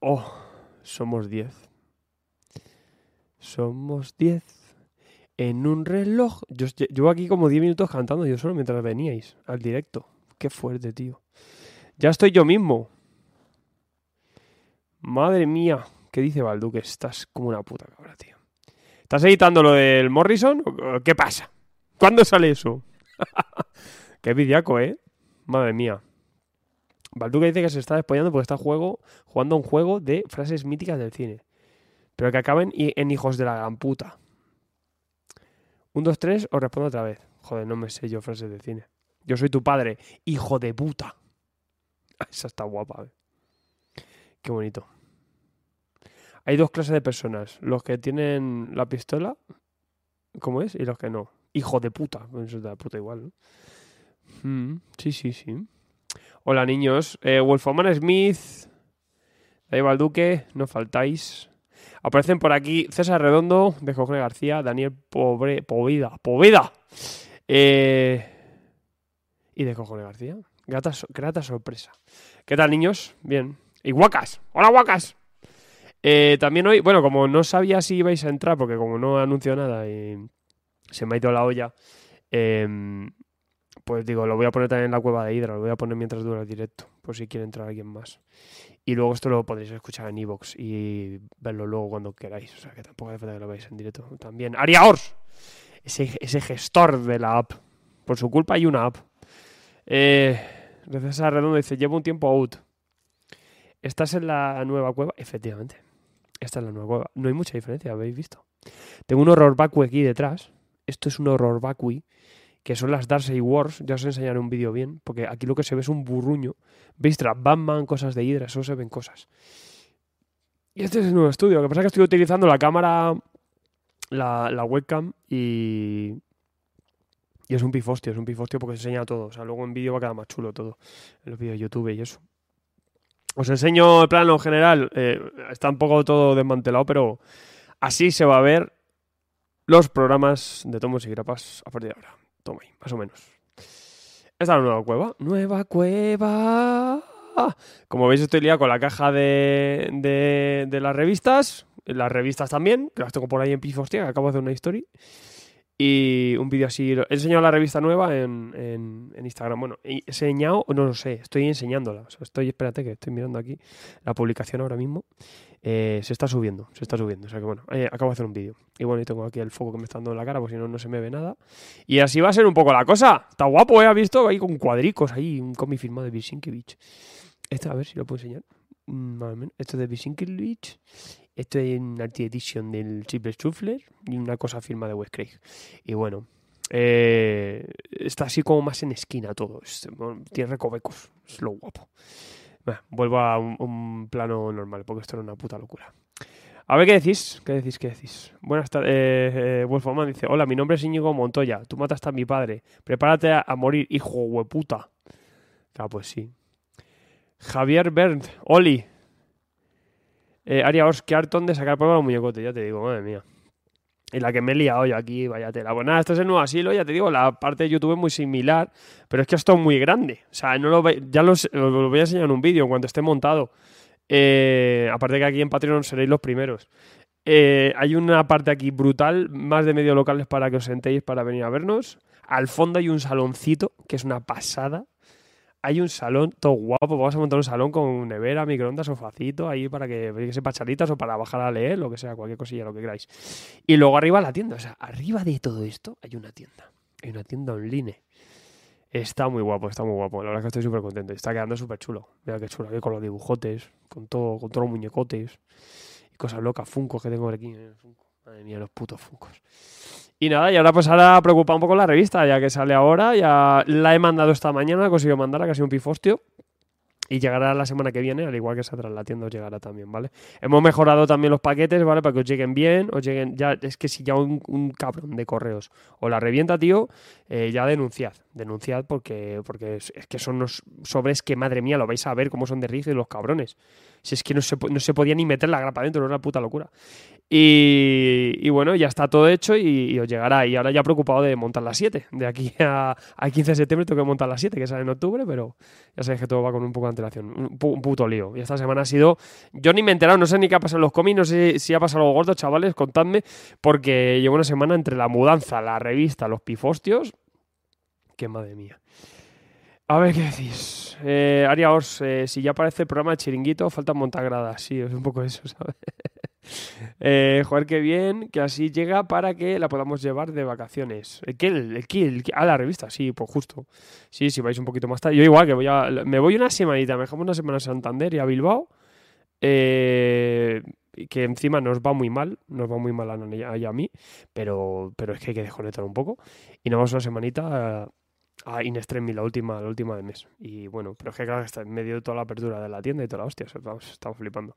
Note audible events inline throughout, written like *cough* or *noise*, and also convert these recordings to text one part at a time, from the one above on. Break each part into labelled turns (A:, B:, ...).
A: Oh, somos 10. Somos 10. En un reloj. Yo lle- llevo aquí como 10 minutos cantando yo solo mientras veníais al directo. Qué fuerte, tío. Ya estoy yo mismo. Madre mía. ¿Qué dice Baldu? Que estás como una puta cabra, tío. ¿Estás editando lo del Morrison? ¿O ¿Qué pasa? ¿Cuándo sale eso? *laughs* Qué vidiaco, ¿eh? Madre mía. Balduca dice que se está despollando porque está juego, jugando un juego de frases míticas del cine. Pero que acaben en hijos de la gran puta. Un, dos, tres, os respondo otra vez. Joder, no me sé yo frases de cine. Yo soy tu padre, hijo de puta. Esa está guapa, ¿eh? Qué bonito. Hay dos clases de personas. Los que tienen la pistola, ¿cómo es? Y los que no. Hijo de puta. Eso es de puta igual, ¿no? Mm, sí, sí, sí. Hola niños, eh, Wolfoman Smith, David Balduque, no faltáis. Aparecen por aquí César Redondo, de Jorge García, Daniel Pobre, Povida, Povida, eh, y de Jorge García. Grata, so- grata sorpresa. ¿Qué tal niños? Bien. Y Guacas, hola Guacas. Eh, también hoy, bueno, como no sabía si ibais a entrar, porque como no anuncio nada y se me ha ido la olla, em, pues digo, lo voy a poner también en la cueva de Hydra, lo voy a poner mientras dura el directo, por si quiere entrar alguien más. Y luego esto lo podréis escuchar en Evox y verlo luego cuando queráis, o sea que tampoco hace falta que lo veáis en directo. También Ariaors, ese, ese gestor de la app, por su culpa hay una app. Eh, César Redondo dice, llevo un tiempo out. ¿Estás en la nueva cueva? Efectivamente, esta es la nueva cueva. No hay mucha diferencia, ¿habéis visto? Tengo un horror vacui aquí detrás. Esto es un horror vacui que son las Darkseid Wars. Ya os enseñaré un vídeo bien, porque aquí lo que se ve es un burruño. ¿Veis? Tras Batman, cosas de Hydra, eso se ven cosas. Y este es el nuevo estudio. Lo que pasa es que estoy utilizando la cámara, la, la webcam y. Y es un pifostio, es un pifostio porque se enseña todo. O sea, luego en vídeo va a quedar más chulo todo. En los vídeos de YouTube y eso. Os enseño el plano general. eh, está un poco todo desmantelado, pero así se va a ver los programas de tomos y grapas a partir de ahora. Toma ahí, más o menos. Esta es la nueva cueva. ¡Nueva cueva! Como veis, estoy liado con la caja de, de, de las revistas. Las revistas también, que las tengo por ahí en Pifostia, que acabo de hacer una story. Y un vídeo así. He enseñado la revista nueva en, en- Instagram. Bueno, he enseñado, no lo sé, estoy enseñándola. Estoy, espérate, que estoy mirando aquí la publicación ahora mismo. Eh, se está subiendo, se está subiendo. O sea que bueno, eh, acabo de hacer un vídeo. Y bueno, y tengo aquí el foco que me está dando en la cara, porque si no, no se me ve nada. Y así va a ser un poco la cosa. Está guapo, ¿eh? ¿Has visto? Ahí con cuadricos, ahí, un cómic firmado de Visinkiewicz. Este, a ver si lo puedo enseñar. Mm. Esto es de Visinkiewicz. Esto es Art Edition del Triple Shuffler. Y una cosa firma de Wes Craig. Y bueno, eh, está así como más en esquina todo. Es- bueno, tiene recovecos. Es lo guapo. Vuelvo a un, un plano normal, porque esto era una puta locura. A ver qué decís, qué decís, qué decís. Buenas tardes. Eh, eh, Wolfman dice: Hola, mi nombre es Íñigo Montoya. Tú mataste a mi padre. Prepárate a, a morir, hijo hueputa. Ah, pues sí. Javier Bernd, Oli. Eh, Aria hartón de sacar prueba a los muñecotes, ya te digo, madre mía. Y la que me he liado yo aquí, vaya tela. Pues nada, esto es el nuevo asilo, ya te digo, la parte de YouTube es muy similar, pero es que esto es muy grande. O sea, no lo ya lo, sé- os lo voy a enseñar en un vídeo cuando esté montado. Eh, aparte que aquí en Patreon seréis los primeros. Eh, hay una parte aquí brutal, más de medio locales para que os sentéis para venir a vernos. Al fondo hay un saloncito, que es una pasada. Hay un salón todo guapo. Vamos a montar un salón con nevera, microondas, sofacito, ahí para que, que sepa o para bajar a leer, lo que sea, cualquier cosilla, lo que queráis. Y luego arriba la tienda. O sea, arriba de todo esto hay una tienda. Hay una tienda online. Está muy guapo, está muy guapo. La verdad es que estoy súper contento. Está quedando súper chulo. Mira qué chulo. Aquí con los dibujotes, con todo, con todos los muñecotes. Y cosas locas, funcos que tengo por aquí. eh, Funko. Madre mía, los putos funcos. Y nada, y ahora pues ahora preocupa un poco la revista, ya que sale ahora. Ya la he mandado esta mañana, he conseguido mandarla, que ha sido un pifostio. y llegará la semana que viene, al igual que saldrá en la tienda, os llegará también, ¿vale? Hemos mejorado también los paquetes, ¿vale? Para que os lleguen bien, os lleguen ya, es que si ya un, un cabrón de correos o la revienta, tío, eh, ya denunciad, denunciad porque, porque es, que son unos sobres que, madre mía, lo vais a ver cómo son de rígidos los cabrones. Si es que no se, no se podía ni meter la grapa dentro, era una puta locura. Y, y bueno, ya está todo hecho y, y os llegará. Y ahora ya preocupado de montar las 7. De aquí *laughs* a, al 15 de septiembre tengo que montar las 7, que sale en octubre, pero ya sabéis que todo va con un poco de antelación. Un puto lío. Y esta semana ha sido. Yo ni me he enterado, no sé ni qué ha pasado en los cómics, no sé si ha pasado algo gordo, chavales, contadme, porque llevo una semana entre la mudanza, la revista, los pifostios. Que madre mía. A ver qué decís. Eh, Aria Ors, eh, si ya aparece el programa de Chiringuito, falta montagradas. Sí, es un poco eso, *laughs* ¿sabes? eh, joder, qué bien, que así llega para que la podamos llevar de vacaciones. ¿El? ¿El qué? ¿El qué? Ah, la revista, sí, pues justo. Sí, si vais un poquito más tarde. Yo igual, que voy a, me voy una semanita, me dejamos una semana a Santander y a Bilbao. Eh, que encima nos va muy mal, nos va muy mal a a mí, pero, pero es que hay que desconectar un poco. Y nos vamos una semanita a, a Inextremi, la última, la última de mes. Y bueno, pero es que claro, está en medio de toda la apertura de la tienda y toda la hostia, vamos, estamos flipando.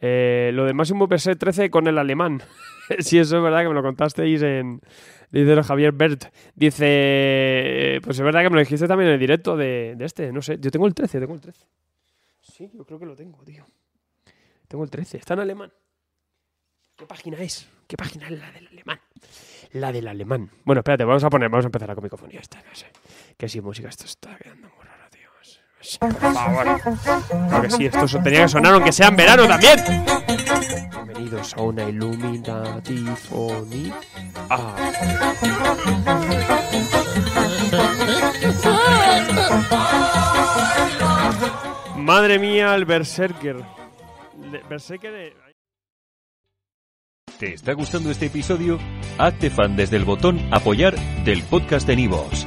A: Eh, lo de Máximo PC 13 con el alemán. *laughs* sí, eso es verdad que me lo contasteis en... Dice Javier Bert. Dice... eh, Pues es verdad que me lo dijiste también en el directo de, de este, no sé. Yo tengo el 13, tengo el 13. Sí, yo creo que lo tengo, tío. Tengo el 13, está en alemán. ¿Qué página es? ¿Qué página es la del alemán? La del alemán. Bueno, espérate, vamos a poner, vamos a empezar la comicofonía esta, no sé. Que si música, esto está quedando muy raro, tío. Sí, Por favor. Claro que sí, esto tenía que sonar aunque sea en verano también. Bienvenidos a una Illuminati Ah. Madre mía, el Berserker. Le- Berserker. de-
B: ¿Te está gustando este episodio? Hazte fan desde el botón Apoyar del podcast de Nivos.